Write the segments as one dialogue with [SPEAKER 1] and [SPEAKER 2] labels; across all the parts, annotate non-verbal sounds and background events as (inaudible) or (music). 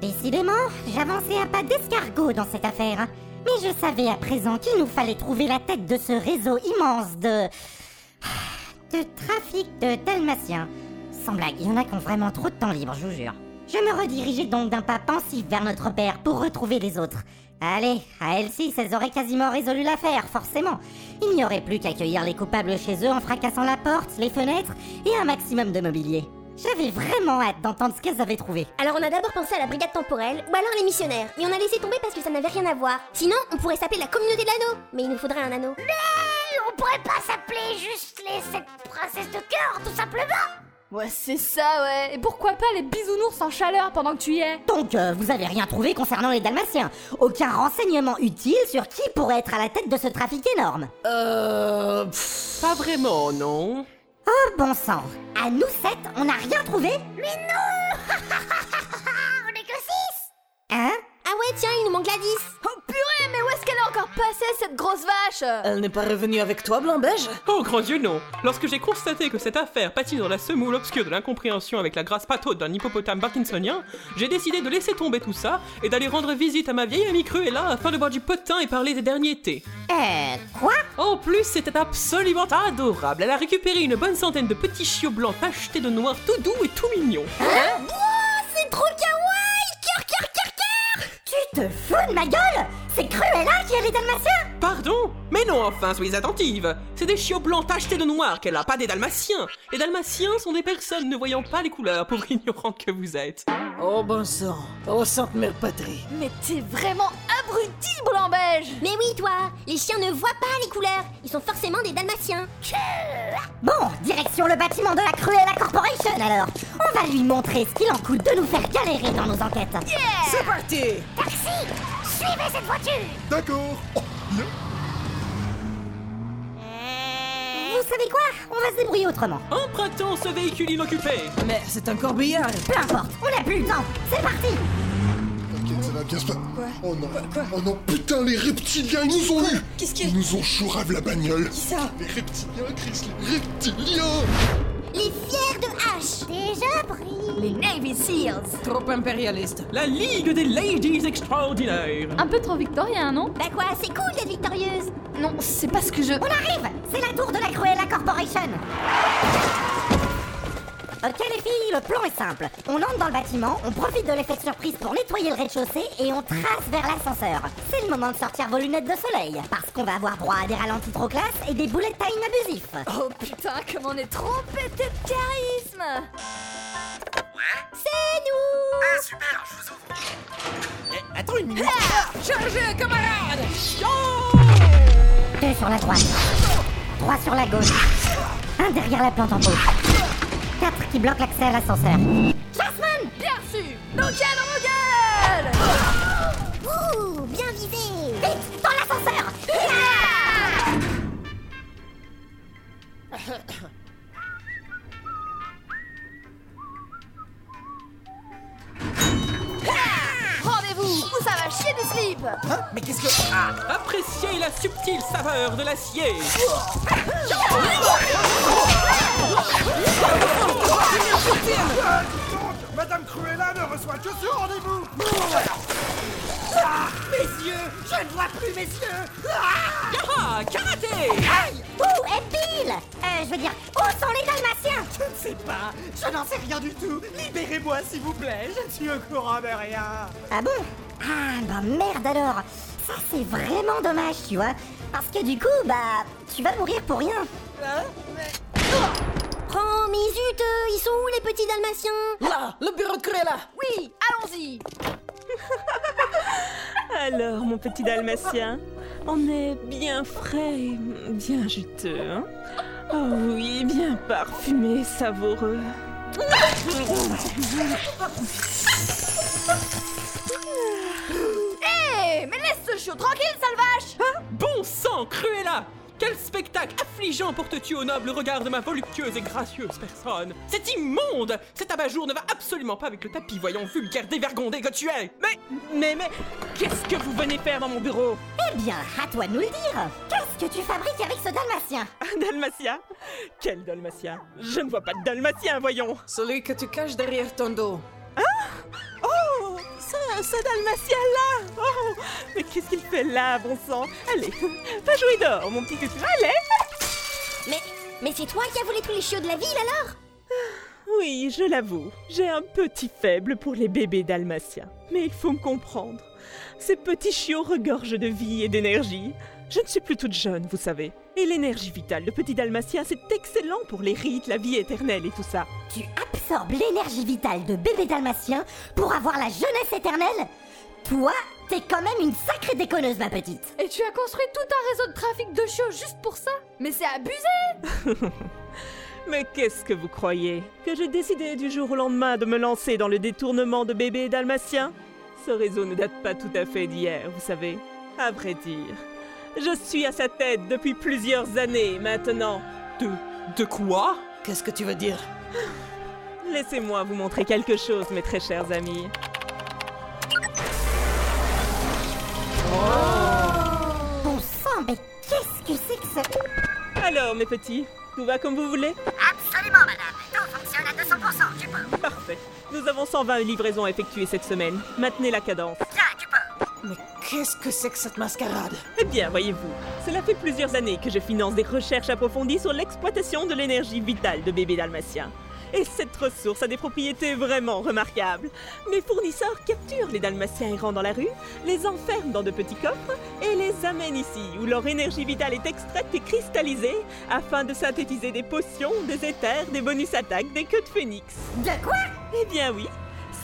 [SPEAKER 1] Décidément, j'avançais à pas d'escargot dans cette affaire. Mais je savais à présent qu'il nous fallait trouver la tête de ce réseau immense de... de trafic de dalmatiens. Sans blague, il y en a qui ont vraiment trop de temps libre, je vous jure. Je me redirigeais donc d'un pas pensif vers notre père pour retrouver les autres. Allez, à L6, elles auraient quasiment résolu l'affaire, forcément. Il n'y aurait plus qu'à accueillir les coupables chez eux en fracassant la porte, les fenêtres et un maximum de mobilier. J'avais vraiment hâte d'entendre ce qu'elles avaient trouvé.
[SPEAKER 2] Alors on a d'abord pensé à la brigade temporelle ou alors les missionnaires, et on a laissé tomber parce que ça n'avait rien à voir. Sinon, on pourrait s'appeler la communauté de l'anneau, mais il nous faudrait un anneau.
[SPEAKER 3] On pourrait pas s'appeler juste les sept princesses de cœur, tout simplement
[SPEAKER 4] Ouais, c'est ça, ouais. Et pourquoi pas les bisounours en chaleur pendant que tu y es?
[SPEAKER 1] Donc, euh, vous avez rien trouvé concernant les Dalmatiens Aucun renseignement utile sur qui pourrait être à la tête de ce trafic énorme
[SPEAKER 5] Euh. pff, pas vraiment, non.
[SPEAKER 1] Oh bon sang. À nous sept, on n'a rien trouvé.
[SPEAKER 3] Mais non (laughs)
[SPEAKER 2] Tiens, il nous manque Gladys.
[SPEAKER 4] Oh purée, mais où est-ce qu'elle est encore passée, cette grosse vache?
[SPEAKER 5] Elle n'est pas revenue avec toi, Blanc-Beige
[SPEAKER 6] Oh grand Dieu non Lorsque j'ai constaté que cette affaire patine dans la semoule obscure de l'incompréhension avec la grâce pataude d'un hippopotame parkinsonien, j'ai décidé de laisser tomber tout ça et d'aller rendre visite à ma vieille amie Cruella afin de boire du potin et parler des derniers thés.
[SPEAKER 1] Euh... Quoi?
[SPEAKER 6] En plus, c'était absolument adorable. Elle a récupéré une bonne centaine de petits chiots blancs tachetés de noir tout doux et tout mignons.
[SPEAKER 1] C'est trop kawaii Cœur, cœur, cœur, cœur Tu te fous de ma gueule? C'est Cruella qui a les Dalmatiens?
[SPEAKER 6] Pardon? Mais non, enfin, soyez attentive. C'est des chiots blancs tachetés de noir qu'elle a, pas des dalmatiens. Les dalmatiens sont des personnes ne voyant pas les couleurs, pauvre (laughs) ignorant que vous êtes.
[SPEAKER 5] Oh bon sang, oh sainte mère patrie.
[SPEAKER 4] Mais t'es vraiment abruti, blanc-beige
[SPEAKER 2] Mais oui, toi, les chiens ne voient pas les couleurs. Ils sont forcément des dalmatiens.
[SPEAKER 1] Bon, direction le bâtiment de la Cruella Corporation alors On va lui montrer ce qu'il en coûte de nous faire galérer dans nos enquêtes
[SPEAKER 5] C'est parti
[SPEAKER 3] Taxi Suivez cette voiture
[SPEAKER 7] D'accord. Oh.
[SPEAKER 1] Vous savez quoi On va se débrouiller autrement.
[SPEAKER 6] Empruntons ce véhicule inoccupé
[SPEAKER 5] Mais c'est un corbillard
[SPEAKER 1] Peu importe, on n'a plus le temps. C'est parti
[SPEAKER 7] T'inquiète, ça va bien se passer. Oh non. Oh non, putain, les reptiliens, ils nous ont eu
[SPEAKER 5] Qu'est-ce
[SPEAKER 7] Ils nous ont chourave la bagnole.
[SPEAKER 5] Qui ça
[SPEAKER 7] Les reptiliens, Chris, les reptiliens
[SPEAKER 2] Les fiers de hache.
[SPEAKER 3] Déjà pris
[SPEAKER 4] Les Navy Seals
[SPEAKER 5] Trop impérialiste.
[SPEAKER 6] La Ligue des Ladies Extraordinaires
[SPEAKER 4] Un peu trop victorien, non?
[SPEAKER 2] Bah quoi, c'est cool d'être victorieuse.
[SPEAKER 4] Non, c'est pas ce que je...
[SPEAKER 1] On arrive C'est la tour de la Cruella Corporation Ok les filles, le plan est simple. On entre dans le bâtiment, on profite de l'effet de surprise pour nettoyer le rez-de-chaussée et on trace vers l'ascenseur. C'est le moment de sortir vos lunettes de soleil, parce qu'on va avoir droit à des ralentis trop classe et des bullet time abusifs.
[SPEAKER 4] Oh putain, comme on est trop pété de charisme Ouais
[SPEAKER 2] C'est nous
[SPEAKER 8] Ah super, je vous ouvre. Eh, attends une minute.
[SPEAKER 5] Ah Chargez, camarades
[SPEAKER 1] Deux sur la droite. Trois sur la gauche. Un derrière la plante en pause. 4 qui bloque l'accès à l'ascenseur. Jasmine
[SPEAKER 4] Bien sûr. Nokia dans mon gueule.
[SPEAKER 2] Ouh Bien visé.
[SPEAKER 1] Vite Dans l'ascenseur.
[SPEAKER 4] Yeah ça va chier des slips
[SPEAKER 8] hein Mais qu'est-ce que... Ah
[SPEAKER 6] Appréciez la subtile saveur de l'acier.
[SPEAKER 3] Je ne vois plus, messieurs.
[SPEAKER 6] Ah, karaté.
[SPEAKER 1] Où est Bill Euh, je veux dire, où sont les Dalmatiens?
[SPEAKER 3] Je ne sais pas. Je n'en sais rien du tout. Libérez-moi, s'il vous plaît. Je ne suis au courant de rien.
[SPEAKER 1] Ah bon? Ah bah merde alors. Ça c'est vraiment dommage, tu vois. Parce que du coup, bah, tu vas mourir pour rien.
[SPEAKER 3] Hein? Mais...
[SPEAKER 2] Oh, mais zut, euh, ils sont où les petits dalmatiens?
[SPEAKER 5] Là, le bureau de Cruella.
[SPEAKER 4] Oui, allons-y (laughs)
[SPEAKER 9] Alors, mon petit dalmatien, on est bien frais et bien juteux, hein. Oh oui, bien parfumé, savoureux.
[SPEAKER 4] Hé, mais laisse ce chiot tranquille, sale vache
[SPEAKER 6] Bon sang, Cruella Quel spectacle affligeant pour te tuer au noble regard de ma voluptueuse et gracieuse personne. C'est immonde. Cet abat-jour ne va absolument pas avec le tapis voyant vulgaire dévergondé que tu es.
[SPEAKER 9] Mais, mais, mais, qu'est-ce que vous venez faire dans mon bureau?
[SPEAKER 1] Eh bien, à toi de nous le dire. Qu'est-ce que tu fabriques avec ce Dalmatien?
[SPEAKER 9] Un dalmatien? Quel dalmatien? Je ne vois pas de dalmatien, voyons.
[SPEAKER 5] Celui que tu caches derrière ton dos.
[SPEAKER 9] Oh, ça ce Dalmatien là Oh, mais qu'est-ce qu'il fait là, bon sang? Allez, (laughs) va jouer dehors, mon petit tutu, allez
[SPEAKER 2] Mais, mais c'est toi qui as volé tous les chiots de la ville alors?
[SPEAKER 9] Oui, je l'avoue, j'ai un petit faible pour les bébés dalmatiens. Mais il faut me comprendre. Ces petits chiots regorgent de vie et d'énergie. Je ne suis plus toute jeune, vous savez. Et l'énergie vitale de petit dalmatien, c'est excellent pour les rites, la vie éternelle et tout ça.
[SPEAKER 1] Tu l'énergie vitale de bébé dalmatien pour avoir la jeunesse éternelle Toi, t'es quand même une sacrée déconneuse, ma petite.
[SPEAKER 4] Et tu as construit tout un réseau de trafic de chiots juste pour ça? Mais c'est abusé (laughs)
[SPEAKER 9] Mais qu'est-ce que vous croyez? Que j'ai décidé du jour au lendemain de me lancer dans le détournement de bébés dalmatiens Ce réseau ne date pas tout à fait d'hier, vous savez. À vrai dire, je suis à sa tête depuis plusieurs années maintenant.
[SPEAKER 6] De. de quoi?
[SPEAKER 5] Qu'est-ce que tu veux dire?
[SPEAKER 9] Laissez-moi vous montrer quelque chose, mes très chers amis.
[SPEAKER 1] Bon sang, mais qu'est-ce que c'est que ça?
[SPEAKER 9] Alors, mes petits, tout va comme vous voulez?
[SPEAKER 1] Absolument, madame. Tout fonctionne à 200%, tu peux.
[SPEAKER 9] Parfait. Nous avons 120 livraisons effectuées cette semaine. Maintenez la cadence.
[SPEAKER 1] Tiens, tu peux.
[SPEAKER 5] Mais qu'est-ce que c'est que cette mascarade?
[SPEAKER 9] Eh bien, voyez-vous, cela fait plusieurs années que je finance des recherches approfondies sur l'exploitation de l'énergie vitale de bébés dalmatiens. Et cette ressource a des propriétés vraiment remarquables. Mes fournisseurs capturent les dalmatiens errants dans la rue, les enferment dans de petits coffres et les amènent ici, où leur énergie vitale est extraite et cristallisée, afin de synthétiser des potions, des éthers, des bonus attaques, des queues de phénix.
[SPEAKER 1] De quoi?
[SPEAKER 9] Eh bien oui,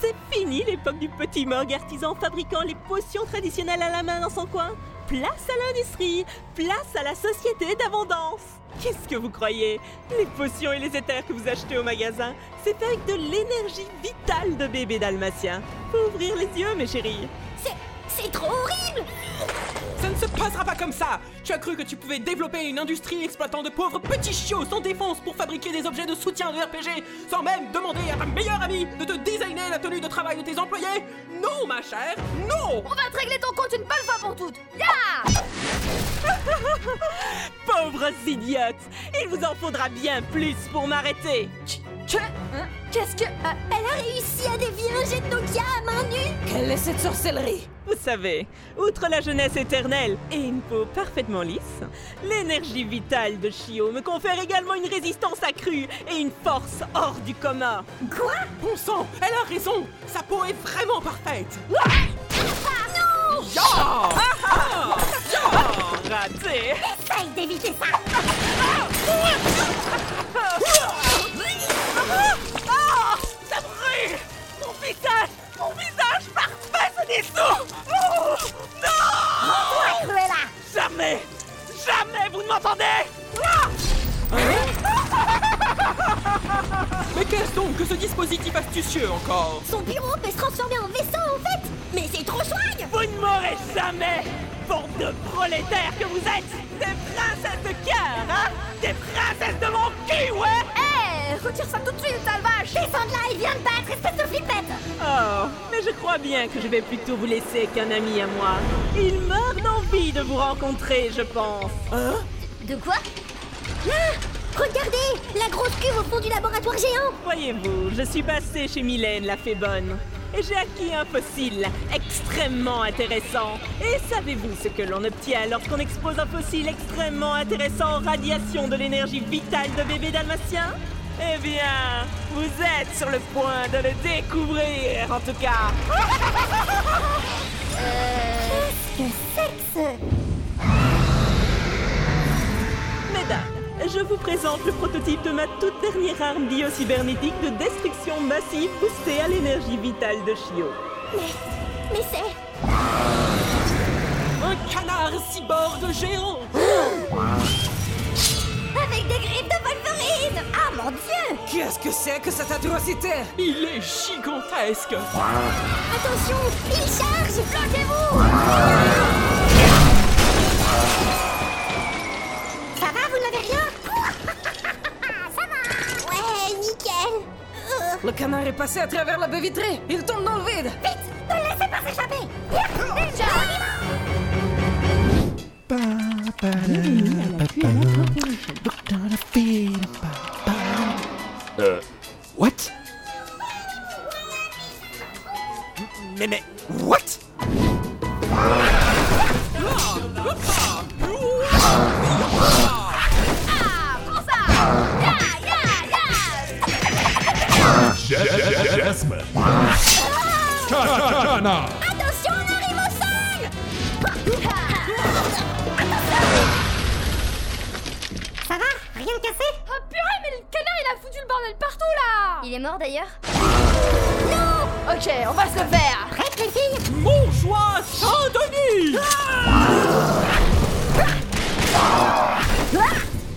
[SPEAKER 9] c'est fini l'époque du petit morgue artisan fabriquant les potions traditionnelles à la main dans son coin. Place à l'industrie, place à la société d'abondance. Qu'est-ce que vous croyez? Les potions et les éthers que vous achetez au magasin, c'est fait avec de l'énergie vitale de bébé dalmatien. Faut ouvrir les yeux, mes chéris.
[SPEAKER 2] C'est, c'est trop horrible
[SPEAKER 6] Ça ne se passera pas comme ça. Tu as cru que tu pouvais développer une industrie exploitant de pauvres petits chiots sans défense pour fabriquer des objets de soutien de RPG sans même demander à ta meilleure amie de te designer la tenue de travail de tes employés? Non, ma chère, non.
[SPEAKER 4] On va te régler ton compte une bonne fois pour toutes. Ya! (laughs)
[SPEAKER 9] Pauvres idiotes Il vous en faudra bien plus pour m'arrêter
[SPEAKER 4] Que Hein Qu'est-ce que... euh,
[SPEAKER 2] Elle a réussi à dévier un jet de Nokia à main nue
[SPEAKER 5] Quelle est cette sorcellerie
[SPEAKER 9] Vous savez, outre la jeunesse éternelle et une peau parfaitement lisse, l'énergie vitale de Chio me confère également une résistance accrue et une force hors du commun.
[SPEAKER 1] Quoi
[SPEAKER 6] Bon sang, elle a raison Sa peau est vraiment parfaite
[SPEAKER 9] Raté
[SPEAKER 1] Essaye d'éviter ça
[SPEAKER 9] Ah Ça brûle Mon visage Mon visage parfait se dissout Oh Non.
[SPEAKER 1] Cruella
[SPEAKER 9] Jamais Jamais vous ne m'entendez. Ah. (laughs)
[SPEAKER 6] Mais qu'est-ce donc que ce dispositif astucieux encore?
[SPEAKER 2] Son bureau peut se transformer en vaisseau en fait. Mais c'est trop swag
[SPEAKER 9] Vous ne m'aurez jamais Bande de prolétaires que vous êtes. Des princesses de cœur, hein. Des princesses de mon cul, ouais
[SPEAKER 4] Retire ça tout de suite, sale vache
[SPEAKER 1] Descends de là, il vient de battre, espèce de flippette
[SPEAKER 9] Oh, mais je crois bien que je vais plutôt vous laisser qu'un ami à moi. Il meurt d'envie de vous rencontrer, je pense.
[SPEAKER 2] De quoi? Là Regardez La grosse cuve au fond du laboratoire géant
[SPEAKER 9] Voyez-vous, je suis passé chez Mylène, la fée bonne. Et j'ai acquis un fossile extrêmement intéressant. Et savez-vous ce que l'on obtient lorsqu'on expose un fossile extrêmement intéressant aux radiations de l'énergie vitale de bébé dalmatien? Eh bien, vous êtes sur le point de le découvrir, en tout cas. (laughs)
[SPEAKER 1] Que c'est que ce...
[SPEAKER 9] Mesdames, je vous présente le prototype de ma toute dernière arme biocybernétique de destruction massive boostée à l'énergie vitale de Chio.
[SPEAKER 2] Mais c'est...
[SPEAKER 6] Un canard cyborg géant (gasps)
[SPEAKER 1] Ah mon dieu!
[SPEAKER 5] Qu'est-ce que c'est que cette atrocité?
[SPEAKER 6] Il est gigantesque.
[SPEAKER 2] Attention Il charge Bloquez-vous
[SPEAKER 1] Ça va, vous n'avez rien? (laughs)
[SPEAKER 2] Ouais, nickel.
[SPEAKER 5] Le canard est passé à travers la baie vitrée. Il tombe dans le vide.
[SPEAKER 1] Vite Ne le laissez pas s'échapper. Rien de cassé
[SPEAKER 4] Oh purée, mais le canard il a foutu le bordel partout là
[SPEAKER 2] Il est mort d'ailleurs
[SPEAKER 4] Ok, on va se le faire
[SPEAKER 1] Prête les filles
[SPEAKER 6] Mon choix, Saint-Denis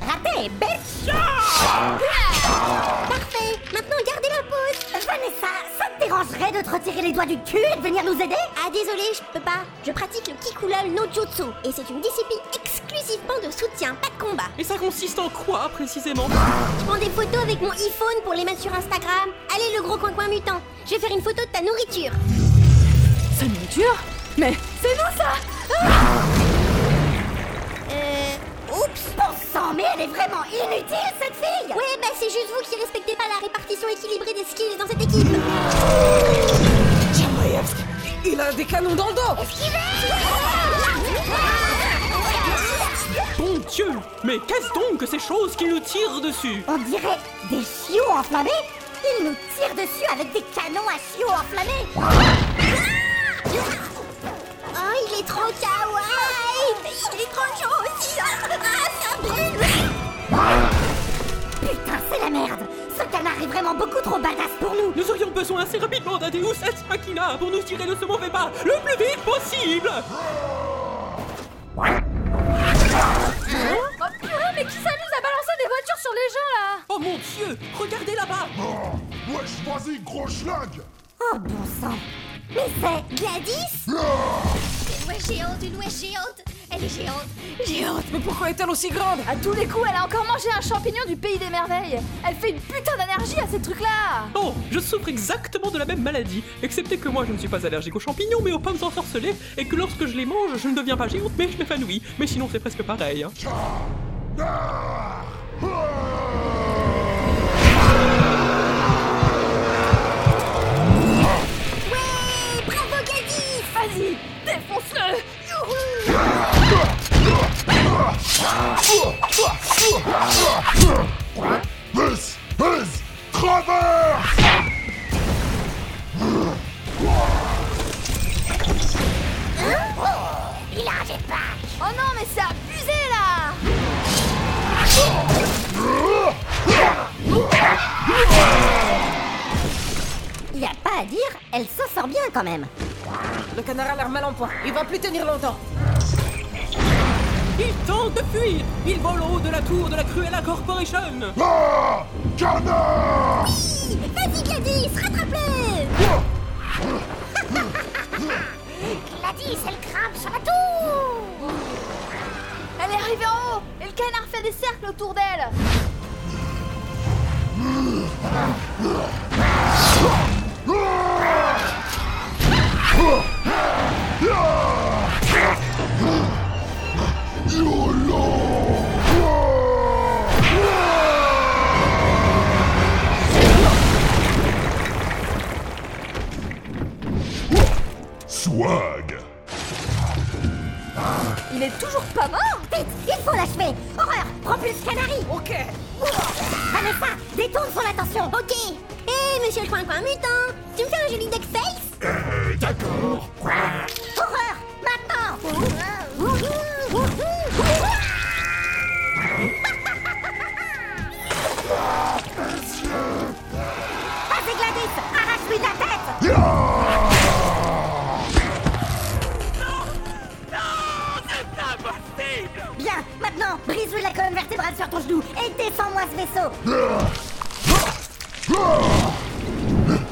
[SPEAKER 1] Raté, bitch
[SPEAKER 2] Parfait Maintenant, gardez la pause
[SPEAKER 1] Vanessa, ça te dérangerait de te retirer les doigts du cul et de venir nous aider
[SPEAKER 2] Ah désolé, je peux pas. Je pratique le Kikulol no Jutsu et c'est une discipline de soutien, pas de combat.
[SPEAKER 6] Et ça consiste en quoi, précisément?
[SPEAKER 2] Je prends des photos avec mon iPhone pour les mettre sur Instagram. Allez le gros coin coin mutant, je vais faire une photo de ta nourriture.
[SPEAKER 4] Sa nourriture? Mais c'est nous ça
[SPEAKER 2] Euh... Oups
[SPEAKER 1] Bon sang, mais elle est vraiment inutile cette fille
[SPEAKER 2] Ouais, bah c'est juste vous qui respectez pas la répartition équilibrée des skills dans cette équipe.
[SPEAKER 5] Il a des canons dans le dos
[SPEAKER 6] Bon Dieu Mais qu'est-ce donc que ces choses qui nous tirent dessus?
[SPEAKER 1] On dirait des chiots enflammés. Ils nous tirent dessus avec des canons à chiots enflammés.
[SPEAKER 2] Oh, il est trop kawaii. Il est trop chaud aussi. Ah, ça brûle
[SPEAKER 1] Putain, c'est la merde. Ce canard est vraiment beaucoup trop badass pour nous.
[SPEAKER 6] Nous aurions besoin assez rapidement d'un Deus Ex Machina pour nous tirer de ce mauvais pas le plus vite possible
[SPEAKER 4] gens là.
[SPEAKER 6] Oh mon Dieu Regardez là-bas.
[SPEAKER 7] Oh, wesh, vas-y, gros schlag
[SPEAKER 1] Oh bon sang. Mais c'est...
[SPEAKER 2] Gladys
[SPEAKER 7] Ah.
[SPEAKER 2] Une ouest géante, une ouest géante Elle est géante.
[SPEAKER 5] Géante, mais pourquoi est-elle aussi grande?
[SPEAKER 4] À tous les coups, elle a encore mangé un champignon du pays des merveilles. Elle fait une putain d'énergie à ces trucs-là.
[SPEAKER 6] Oh, je souffre exactement de la même maladie, excepté que moi je ne suis pas allergique aux champignons mais aux pommes ensorcelées, et que lorsque je les mange, je ne deviens pas géante mais je m'épanouis. Mais sinon c'est presque pareil. hein.
[SPEAKER 7] Ah Ah
[SPEAKER 2] Ouais
[SPEAKER 1] il
[SPEAKER 5] va plus tenir longtemps.
[SPEAKER 6] Il tente de fuir. Il vole au haut de la tour de la Cruella Corporation.
[SPEAKER 7] Ah Canard
[SPEAKER 2] Vas-y Gladys, rattrape-le (laughs)
[SPEAKER 1] Gladys, elle grimpe sur la tour.
[SPEAKER 4] Elle est arrivée en haut Et le canard fait des cercles autour d'elle
[SPEAKER 10] Swag.
[SPEAKER 4] Il est toujours pas mort.
[SPEAKER 1] Vite, il faut l'achever. Horreur, propulse canari.
[SPEAKER 5] Ok.
[SPEAKER 1] Vanessa, détourne son attention.
[SPEAKER 2] Ok. Hé, monsieur le coin coin mutant Tu me fais un joli duck face
[SPEAKER 1] tête. Bien, maintenant, brise-lui la colonne vertébrale sur ton genou et défends-moi ce vaisseau.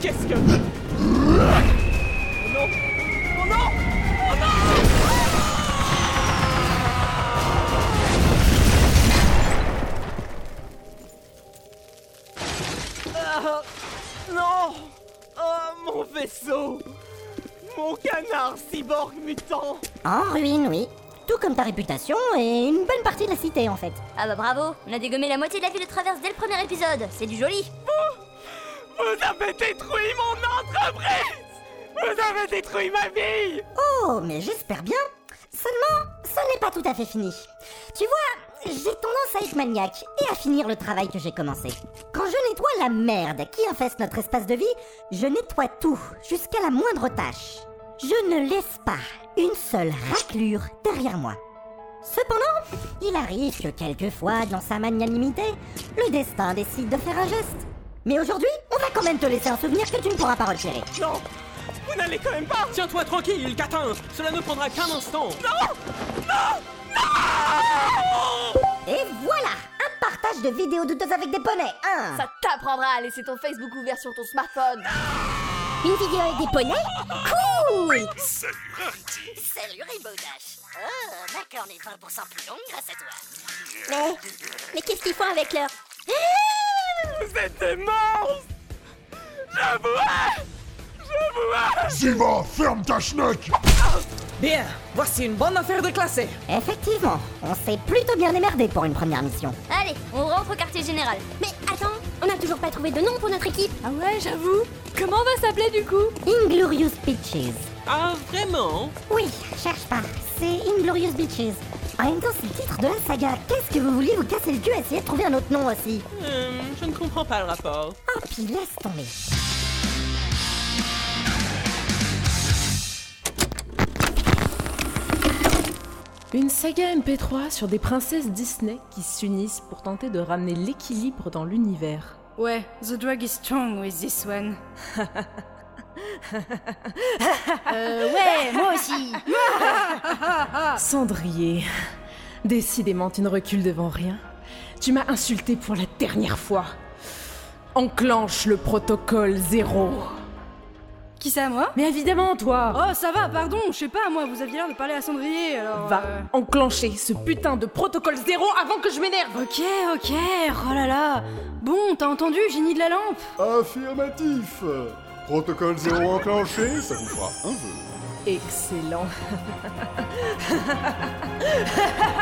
[SPEAKER 6] Qu'est-ce que... vaisseau Mon canard cyborg mutant
[SPEAKER 1] En ruine, oui. Tout comme ta réputation et une bonne partie de la cité en fait.
[SPEAKER 2] Ah bah bravo, on a dégommé la moitié de la ville de traverse dès le premier épisode, c'est du joli
[SPEAKER 6] Vous avez détruit mon entreprise Vous
[SPEAKER 3] avait détruit ma vie
[SPEAKER 1] Oh, mais j'espère bien. Seulement, ça n'est pas tout à fait fini. Tu vois, j'ai tendance à être maniaque et à finir le travail que j'ai commencé. Quand je nettoie la merde qui infeste notre espace de vie, je nettoie tout, jusqu'à la moindre tâche. Je ne laisse pas une seule raclure derrière moi. Cependant, il arrive que quelquefois, dans sa magnanimité, le destin décide de faire un geste. Mais aujourd'hui, on va quand même te laisser un souvenir que tu ne pourras pas retirer.
[SPEAKER 6] Non Vous n'allez quand même pas Tiens-toi tranquille, Catin Cela ne prendra qu'un instant
[SPEAKER 1] Et voilà Un partage de vidéos douteuses avec des poneys hein.
[SPEAKER 4] Ça t'apprendra à laisser ton Facebook ouvert sur ton smartphone.
[SPEAKER 2] Une vidéo avec des poneys Cool
[SPEAKER 10] Salut Rarity
[SPEAKER 1] Salut Rainbow Dash Oh, ma corne est 20% plus longue grâce à toi.
[SPEAKER 2] Mais, mais qu'est-ce qu'ils font avec leur...
[SPEAKER 3] Vous êtes des monstres Je vous
[SPEAKER 10] Ziva, ferme ta schneck
[SPEAKER 5] Bien, voici une bonne affaire de classée.
[SPEAKER 1] Effectivement, on s'est plutôt bien démerdé pour une première mission.
[SPEAKER 2] Allez, on rentre au quartier général. Mais attends, on n'a toujours pas trouvé de nom pour notre équipe.
[SPEAKER 4] Ah ouais, j'avoue. Comment on va s'appeler du coup?
[SPEAKER 1] Inglorious Bitches.
[SPEAKER 6] Ah, vraiment?
[SPEAKER 1] Oui, cherche pas, c'est Inglorious Bitches. En même temps, c'est le titre de la saga. Qu'est-ce que vous vouliez vous casser le cul à essayer de trouver un autre nom aussi?
[SPEAKER 6] Euh, Je ne comprends pas le rapport.
[SPEAKER 1] Oh, puis laisse tomber.
[SPEAKER 11] Une saga MP3 sur des princesses Disney qui s'unissent pour tenter de ramener l'équilibre dans l'univers.
[SPEAKER 12] Ouais, the drug is strong with this one. (laughs) euh, ouais, moi aussi. (laughs)
[SPEAKER 11] Cendrier, décidément tu ne recules devant rien. Tu m'as insulté pour la dernière fois. Enclenche le protocole zéro.
[SPEAKER 12] Qui ça, moi
[SPEAKER 11] Mais évidemment, toi
[SPEAKER 12] Oh, ça va, pardon, je sais pas, moi, vous aviez l'air de parler à Cendrier, alors...
[SPEAKER 11] Va
[SPEAKER 12] euh,
[SPEAKER 11] enclencher ce putain de protocole zéro avant que je m'énerve
[SPEAKER 12] Ok, ok, oh là là. Bon, t'as entendu, génie de la lampe
[SPEAKER 7] Affirmatif Protocole zéro enclenché, ça vous fera un vœu.
[SPEAKER 11] Excellent. (laughs)